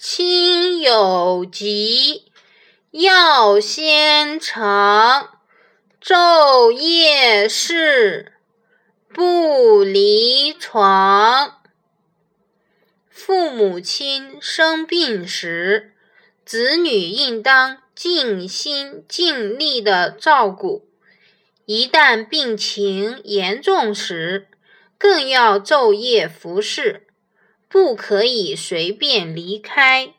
亲有疾，要先尝。昼夜侍，不离床。父母亲生病时，子女应当尽心尽力的照顾；一旦病情严重时，更要昼夜服侍，不可以随便离开。